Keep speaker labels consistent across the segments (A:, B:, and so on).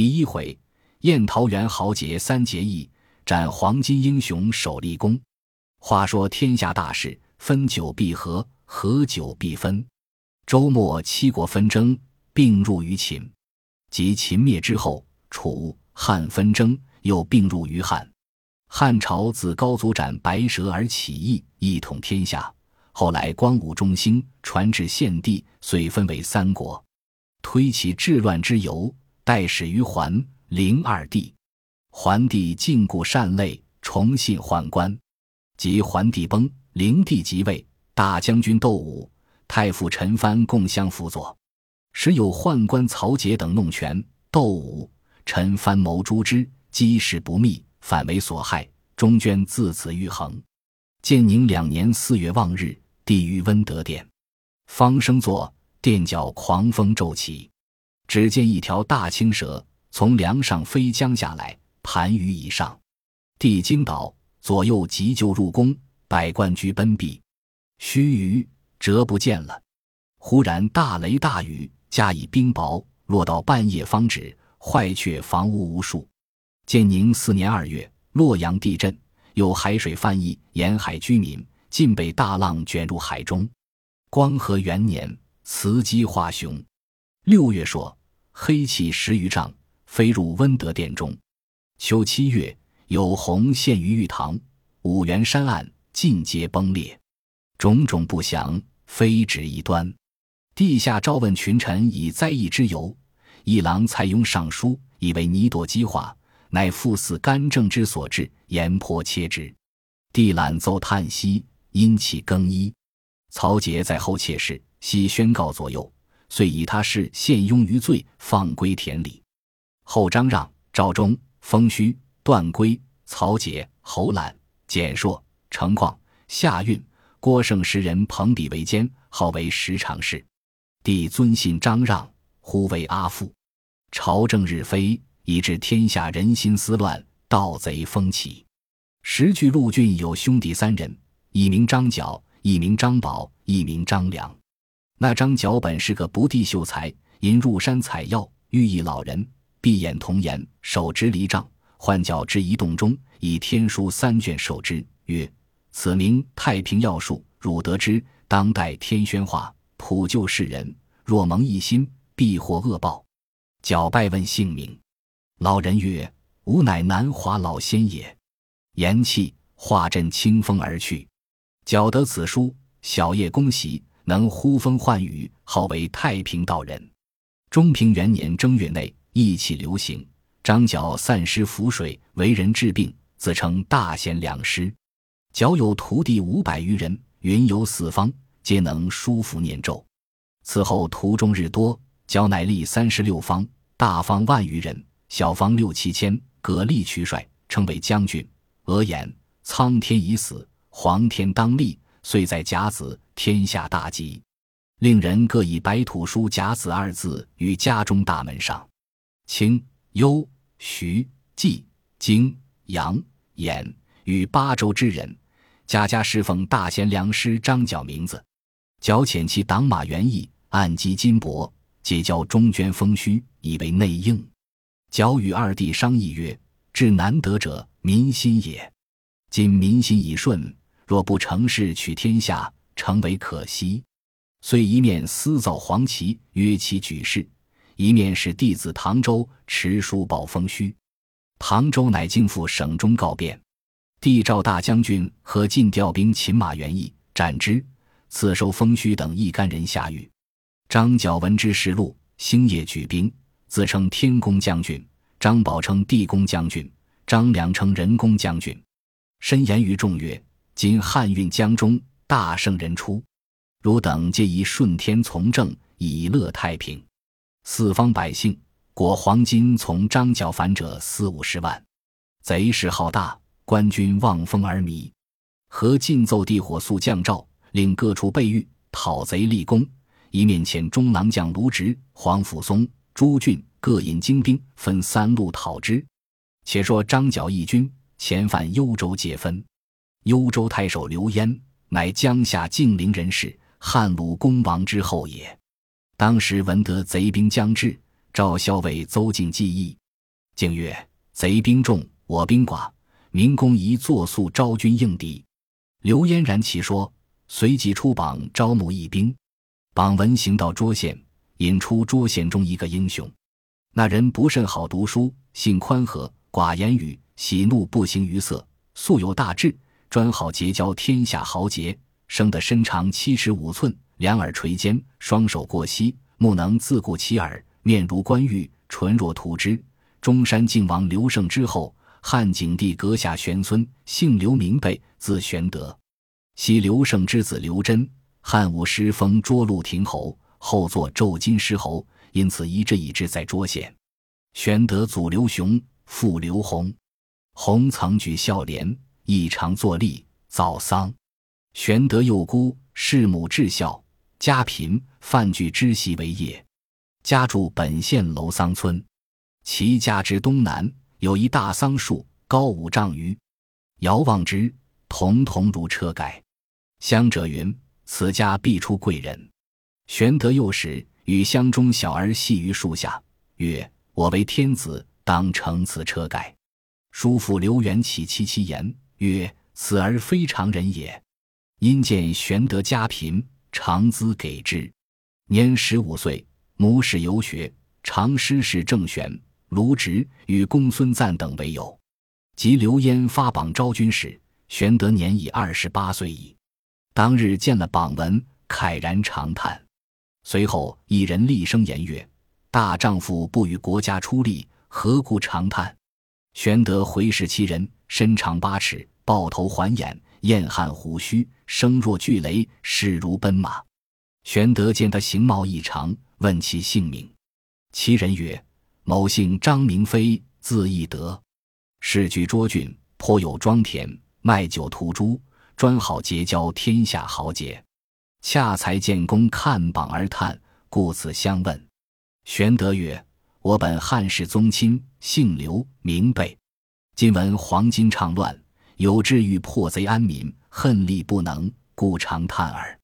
A: 第一回，宴桃园豪杰三结义，斩黄金英雄首立功。话说天下大事，分久必合，合久必分。周末七国纷争并入于秦，及秦灭之后，楚汉纷争又并入于汉。汉朝自高祖斩白蛇而起义，一统天下。后来光武中兴，传至献帝，遂分为三国。推其治乱之由。代始于桓灵二帝，桓帝禁锢善类，崇信宦官。及桓帝崩，灵帝即位，大将军窦武、太傅陈蕃共相辅佐，时有宦官曹节等弄权，窦武、陈蕃谋诛之，机事不密，反为所害，中捐自此愈横。建宁两年四月望日，帝于温德殿，方声作，殿角狂风骤起。只见一条大青蛇从梁上飞将下来，盘于以上。帝惊倒，左右急救入宫，百官俱奔避。须臾，折不见了。忽然大雷大雨，加以冰雹，落到半夜方止，坏却房屋无数。建宁四年二月，洛阳地震，有海水泛溢，沿海居民尽被大浪卷入海中。光和元年，雌鸡化雄。六月说。黑气十余丈，飞入温德殿中。秋七月，有红现于玉堂，五原山岸尽皆崩裂，种种不祥，非止一端。地下召问群臣以灾异之由，一郎蔡邕上书，以为泥朵积化，乃父死干政之所致，言颇切之。帝览奏叹息，因其更衣。曹节在后妾室，悉宣告左右。遂以他事陷庸于罪，放归田里。后张让、赵忠、封谞、段珪、曹节、侯览、简硕、程况、夏运、郭盛十人朋比为奸，号为十常侍。帝尊信张让，呼为阿父。朝政日非，以致天下人心思乱，盗贼风起。时据陆郡有兄弟三人，一名张角，一名张宝，一名张良。那张角本是个不第秀才，因入山采药，遇一老人，闭眼童颜，手执离杖，唤角之一洞中，以天书三卷授之，曰：“此名太平要术，汝得之，当代天宣化，普救世人。若蒙一心，必获恶报。”角拜问姓名，老人曰：“吾乃南华老仙也。”言讫，化阵清风而去。脚得此书，小夜恭喜。能呼风唤雨，号为太平道人。中平元年正月内，疫气流行，张角散失符水，为人治病，自称大贤良师。角有徒弟五百余人，云游四方，皆能书符念咒。此后途中日多，角乃立三十六方，大方万余人，小方六七千，各立取帅，称为将军。俄言：苍天已死，黄天当立。遂在甲子，天下大吉，令人各以白土书“甲子”二字于家中大门上。清、幽、徐、冀、荆、扬、兖与八州之人，家家侍奉大贤良师张角名字。角遣其党马元义，暗击金帛，结交中捐封谞，以为内应。角与二弟商议曰：“至难得者，民心也。今民心已顺。”若不成事取天下，成为可惜。遂一面私造黄旗，约其举事；一面使弟子唐周持书报封谞。唐周乃经赴省中告变。帝召大将军和进调兵擒马元义，斩之。赐收封谞等一干人下狱。张角闻之，实录，星夜举兵，自称天公将军；张宝称地公将军；张良称人公将军。深言于众曰。今汉运江中，大圣人出，汝等皆宜顺天从政，以乐太平。四方百姓果黄金从张角反者四五十万，贼势浩大，官军望风而靡。何进奏帝火速降诏，令各处备御，讨贼立功。一面遣中郎将卢植、黄甫松、朱俊各引精兵，分三路讨之。且说张角义军遣返幽州借分。幽州太守刘焉，乃江夏晋陵人士，汉鲁公王之后也。当时闻得贼兵将至，赵校尉邹靖计议，竟曰：“贼兵众，我兵寡，明公宜作速招军应敌。”刘嫣然其说，随即出榜招募义兵。榜文行到涿县，引出涿县中一个英雄。那人不甚好读书，性宽和，寡言语，喜怒不形于色，素有大志，专好结交天下豪杰。生得身长七尺五寸，两耳垂肩，双手过膝，目能自顾其耳，面如冠玉，唇若涂脂。中山靖王刘胜之后，汉景帝阁下玄孙，姓刘，名备，字玄德。昔刘胜之子刘桢，汉武师封涿鹿亭侯，后作骤金狮侯，因此遗志以之在涿县。玄德祖刘雄，父刘弘，弘曾举孝廉，亦常作吏，造丧。玄德幼孤，弑母至孝，家贫，泛举织席为业，家住本县楼桑村。其家之东南有一大桑树，高五丈余。遥望之，彤彤如车盖。乡者云：“此家必出贵人。”玄德幼时与乡中小儿戏于树下，曰：“我为天子，当乘此车盖。”叔父刘元起其其言，曰：“此儿非常人也。”因见玄德家贫，常资给之。年十五岁，母使游学，常师事郑玄。卢植与公孙瓒等为友，及刘焉发榜招军时，玄德年已二十八岁矣。当日见了榜文，慨然长叹。随后一人厉声言曰：“大丈夫不与国家出力，何故长叹？”玄德回视其人，身长八尺，豹头环眼，燕汉虎须，声若巨雷，势如奔马。玄德见他形貌异常，问其姓名。其人曰。某姓张，名飞，字翼德，世居涿郡，颇有庄田，卖酒屠猪，专好结交天下豪杰。恰才见公看榜而叹，故此相问。玄德曰：“我本汉室宗亲，姓刘，名备。今闻黄巾倡乱，有志欲破贼安民，恨力不能，故常叹耳。”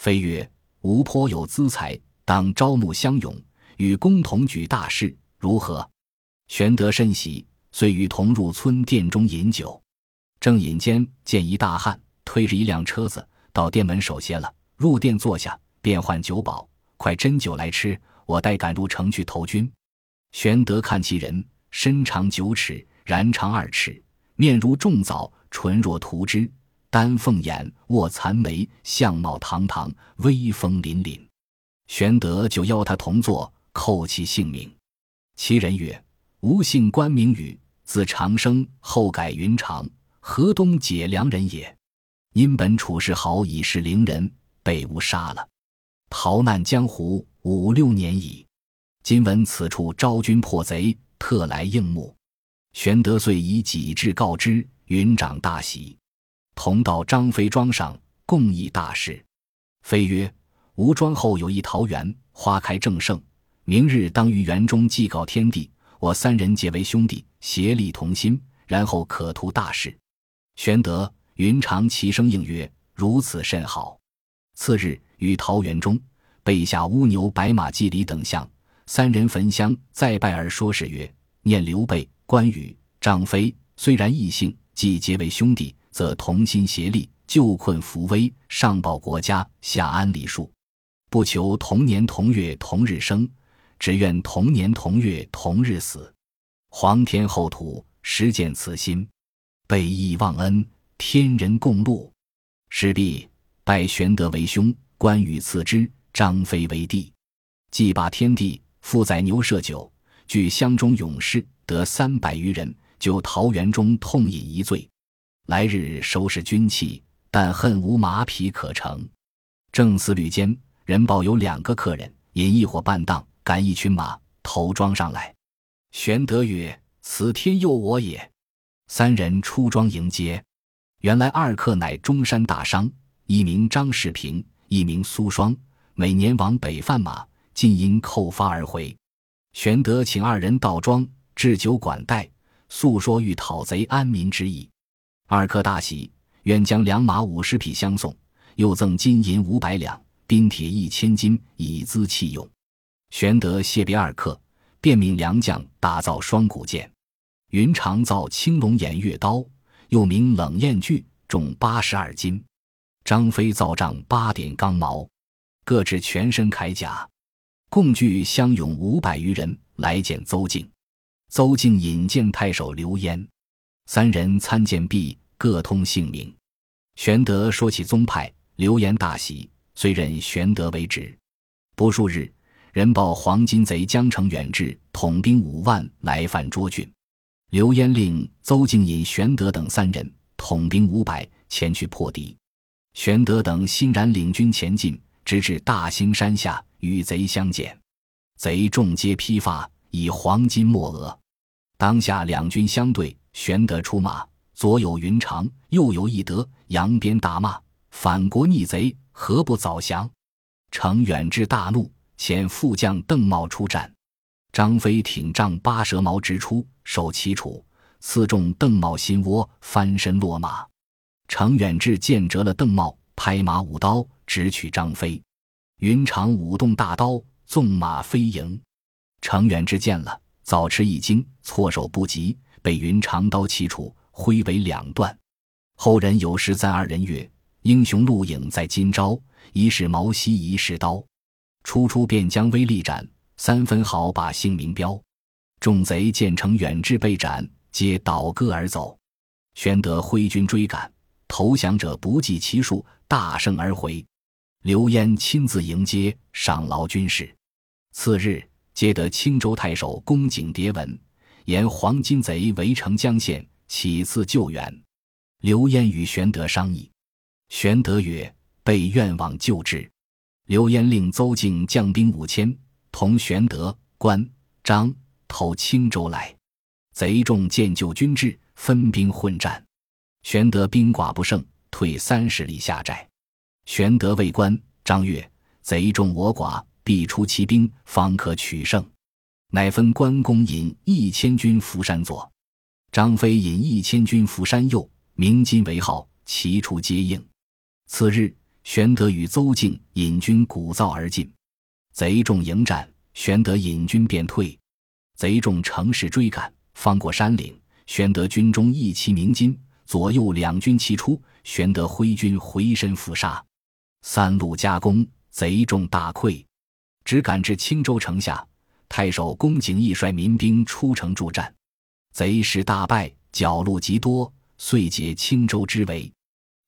A: 飞曰：“吾颇有资财，当招募乡勇，与公同举大事。”如何？玄德甚喜，遂与同入村店中饮酒。正饮间，见一大汉推着一辆车子到店门守歇了。入店坐下，便唤酒保：“快斟酒来吃，我待赶入城去投军。”玄德看其人，身长九尺，髯长二尺，面如重枣，唇若涂脂，丹凤眼，卧蚕眉，相貌堂堂，威风凛凛。玄德就邀他同坐，叩其姓名。其人曰：“吾姓关，名羽，字长生，后改云长，河东解良人也。因本处事豪，已是伶人，被吾杀了，逃难江湖五六年矣。今闻此处招军破贼，特来应募。”玄德遂以己志告知，云长大喜，同到张飞庄上，共议大事。飞曰：“吾庄后有一桃园，花开正盛。”明日当于园中祭告天地，我三人结为兄弟，协力同心，然后可图大事。玄德、云长齐声应曰：“如此甚好。”次日于桃园中备下乌牛、白马、祭礼等项，三人焚香再拜而说是曰：“念刘备、关羽、张飞虽然异姓，既结为兄弟，则同心协力，救困扶危，上报国家，下安理数，不求同年同月同日生。”只愿同年同月同日死，皇天厚土，实见此心，备义忘恩，天人共戮。势必拜玄德为兄，关羽次之，张飞为弟。祭罢天地，复载牛舍酒，聚乡中勇士得三百余人，就桃园中痛饮一醉。来日收拾军器，但恨无马匹可乘。正思虑间，人报有两个客人引一伙半当。赶一群马头庄上来，玄德曰：“此天佑我也。”三人出庄迎接，原来二客乃中山大商，一名张世平，一名苏双，每年往北贩马，尽因扣发而回。玄德请二人到庄置酒管待，诉说欲讨贼安民之意。二客大喜，愿将良马五十匹相送，又赠金银五百两，兵铁一千斤，以资器用。玄德谢别二客，便命良将打造双股剑。云长造青龙偃月刀，又名冷艳锯，重八十二斤。张飞造丈八点钢矛，各置全身铠甲，共聚乡勇五百余人来见邹靖。邹靖引荐太守刘焉，三人参见毕，各通姓名。玄德说起宗派，刘焉大喜，遂任玄德为职。不数日，人报黄巾贼江城远至，统兵五万来犯涿郡。刘焉令邹靖引玄德等三人，统兵五百前去破敌。玄德等欣然领军前进，直至大兴山下，与贼相见。贼众皆披发，以黄金没额。当下两军相对，玄德出马，左有云长，右有翼德，扬鞭大骂：“反国逆贼，何不早降？”程远志大怒，遣副将邓茂出战。张飞挺丈八蛇矛直出，受其处，刺中邓茂心窝，翻身落马。程远志见折了邓茂，拍马舞刀，直取张飞。云长舞动大刀，纵马飞迎。程远志见了，早吃一惊，措手不及，被云长刀齐处，挥为两段。后人有诗赞二人曰：“英雄录影在今朝，一是毛兮一是刀。初出便将威力斩。”三分好把姓名标，众贼见程远志被斩，皆倒戈而走。玄德挥军追赶，投降者不计其数，大胜而回。刘焉亲自迎接，赏劳军士。次日，接得青州太守公景牒文，言黄巾贼围城江县，起次救援。刘焉与玄德商议，玄德曰：“备愿往救之。”刘焉令邹靖将兵五千。同玄德、关张投青州来，贼众见救军至，分兵混战。玄德兵寡不胜，退三十里下寨。玄德谓关张曰：“贼众我寡，必出奇兵，方可取胜。”乃分关公引一千军伏山左，张飞引一千军伏山右，鸣金为号，齐出接应。次日，玄德与邹靖引军鼓噪而进。贼众迎战，玄德引军便退。贼众乘势追赶，方过山岭。玄德军中一骑鸣金，左右两军齐出。玄德挥军回身伏杀，三路夹攻，贼众大溃，只赶至青州城下。太守公景义率民兵出城助战，贼势大败，剿路极多，遂解青州之围。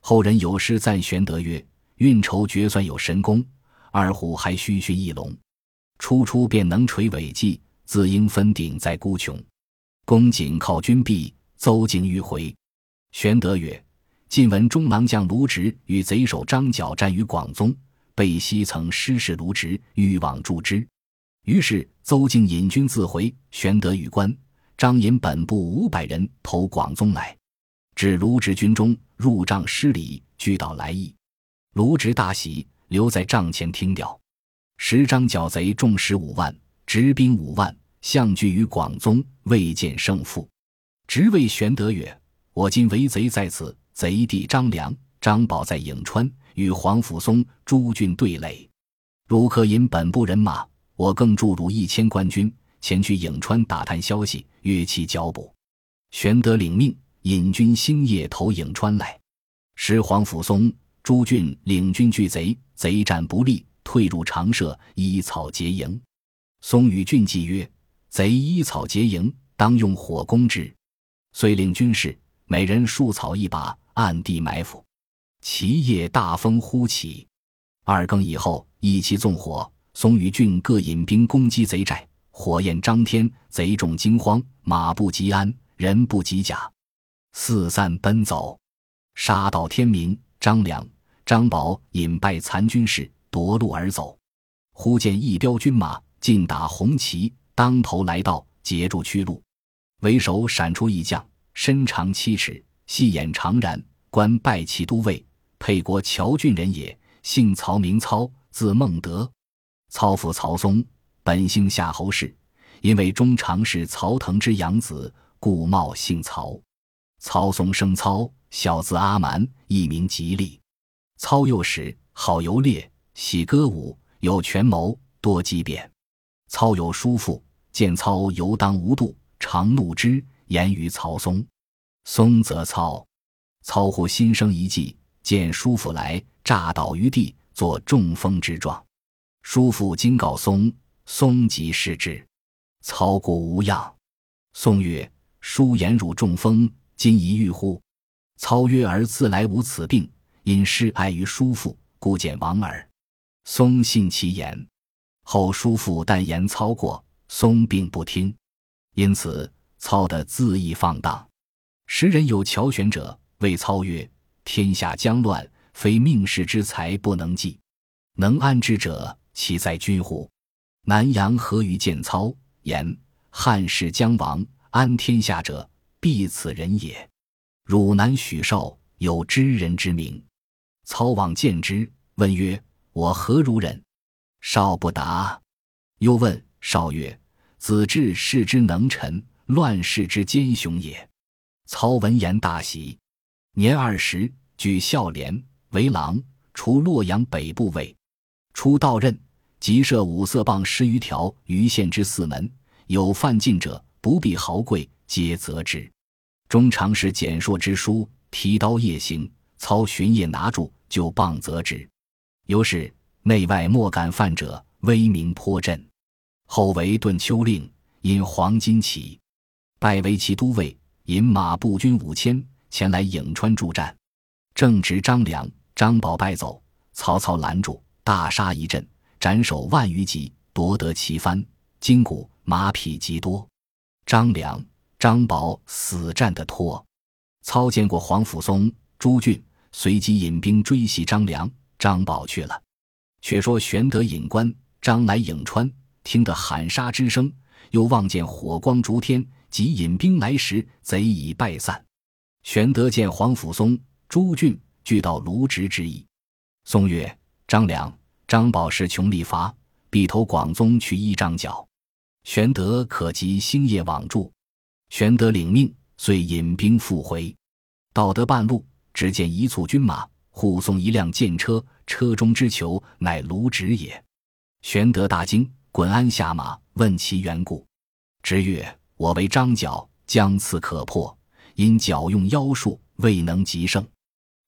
A: 后人有诗赞玄德曰：“运筹决算有神功。”二虎还须训一龙，初出便能垂尾际，自应分鼎在孤穷。公瑾靠军壁，邹靖迂回。玄德曰：“晋闻中郎将卢植与贼首张角战于广宗，贝西曾失事卢植，欲往助之。于是邹靖引军自回。玄德与关张引本部五百人投广宗来，至卢植军中，入帐施礼，俱道来意。卢植大喜。”留在帐前听调，十张角贼众十五万，执兵五万，相聚于广宗，未见胜负。直谓玄德曰：“我今为贼在此，贼弟张良、张宝在颍川，与黄甫松朱俊对垒。如可引本部人马，我更注入一千官军，前去颍川打探消息，约其剿捕。”玄德领命，引军星夜投颍川来，时黄甫松。朱俊领军拒贼，贼战不利，退入长社，依草结营。松与俊计曰：“贼依草结营，当用火攻之。”遂令军士每人束草一把，暗地埋伏。其夜大风忽起，二更以后，一齐纵火。松榆郡各引兵攻击贼寨，火焰张天，贼众惊慌，马不及鞍，人不及甲，四散奔走，杀到天明。张良、张宝引败残军士夺路而走，忽见一彪军马尽打红旗，当头来到，截住去路。为首闪出一将，身长七尺，细眼长髯，官拜骑都尉，沛国谯郡人也，姓曹，名操，字孟德。操父曹嵩，本姓夏侯氏，因为中常侍曹腾之养子，故冒姓曹。曹嵩生操。小字阿蛮，一名吉利。操幼时好游猎，喜歌舞，有权谋，多机变。操有叔父，见操游荡无度，常怒之，言于曹嵩。松则操。操忽心生一计，见叔父来，诈倒于地，作中风之状。叔父今告松，松即视之。操故无恙。宋曰：“叔言汝中风，今宜愈乎？”操曰：“儿自来无此病，因失爱于叔父，故见亡耳。”松信其言。后叔父但言操过，松并不听，因此操的恣意放荡。时人有乔玄者。谓操曰：“天下将乱，非命世之才不能济，能安之者，其在君乎？”南阳何于见操言：“汉室将亡，安天下者，必此人也。”汝南许绍有知人之名。操往见之，问曰：“我何如人？”绍不答。又问绍曰：“子至世之能臣，乱世之奸雄也。”操闻言大喜。年二十，举孝廉为郎，除洛阳北部尉。初到任，即设五色棒十余条于县之四门，有犯禁者，不必豪贵，皆责之。中常使简硕之书，提刀夜行，操巡夜拿住，就棒责之。由是内外莫敢犯者，威名颇振。后为顿丘令，因黄巾起，拜为骑都尉，引马步军五千。前来颍川助战，正值张良、张宝败走，曹操拦住，大杀一阵，斩首万余级，夺得旗幡、金鼓、马匹极多。张良、张宝死战得脱。操见过黄甫松、朱俊，随即引兵追袭张良、张宝去了。却说玄德引关张来颍川，听得喊杀之声，又望见火光烛天，即引兵来时，贼已败散。玄德见黄甫松、朱俊俱到卢植之意。松曰：“张良、张宝是穷力乏，必投广宗去一张角。玄德可及星夜往助。”玄德领命，遂引兵复回。到得半路，只见一簇军马护送一辆箭车，车中之囚乃卢植也。玄德大惊，滚鞍下马，问其缘故。直曰：“我为张角，将刺可破。”因角用妖术，未能及胜。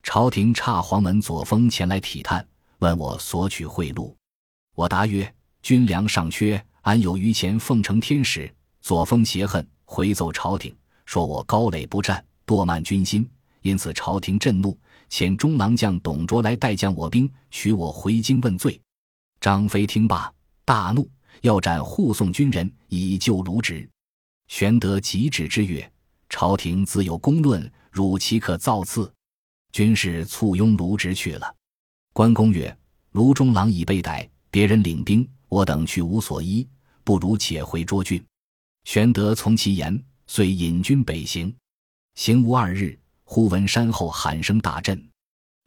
A: 朝廷差黄门左峰前来体探，问我索取贿赂。我答曰：“军粮尚缺，安有余钱奉承天使？”左峰邪恨，回奏朝廷，说我高垒不战，惰慢军心，因此朝廷震怒，遣中郎将董卓来代将我兵，取我回京问罪。张飞听罢，大怒，要斩护送军人，以救卢植。玄德急止之曰。朝廷自有公论，汝岂可造次？军士簇拥卢植去了。关公曰：“卢中郎已被逮，别人领兵，我等去无所依，不如且回涿郡。”玄德从其言，遂引军北行。行无二日，忽闻山后喊声大震。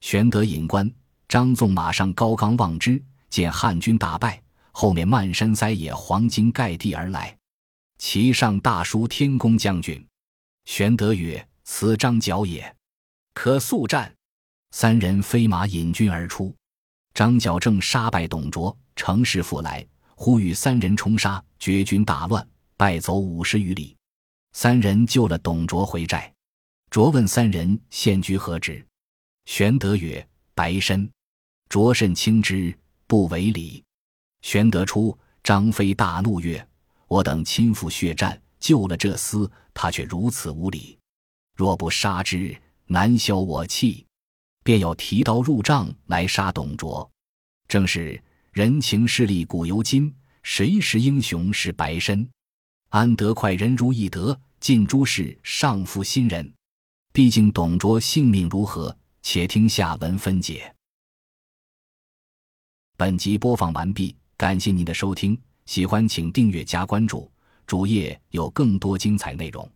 A: 玄德引关张纵马上高冈望之，见汉军大败，后面漫山塞野，黄金盖地而来，其上大书“天公将军”。玄德曰：“此张角也，可速战。”三人飞马引军而出。张角正杀败董卓，乘势复来，忽与三人冲杀，绝军大乱，败走五十余里。三人救了董卓回寨。卓问三人现居何职？玄德曰：“白身。”卓甚轻之，不为礼。玄德出，张飞大怒曰：“我等亲赴血战。”救了这厮，他却如此无礼。若不杀之，难消我气。便要提刀入帐来杀董卓。正是人情势利古犹今，谁识英雄是白身？安得快人如易得，尽诸事尚负新人？毕竟董卓性命如何？且听下文分解。本集播放完毕，感谢您的收听，喜欢请订阅加关注。主页有更多精彩内容。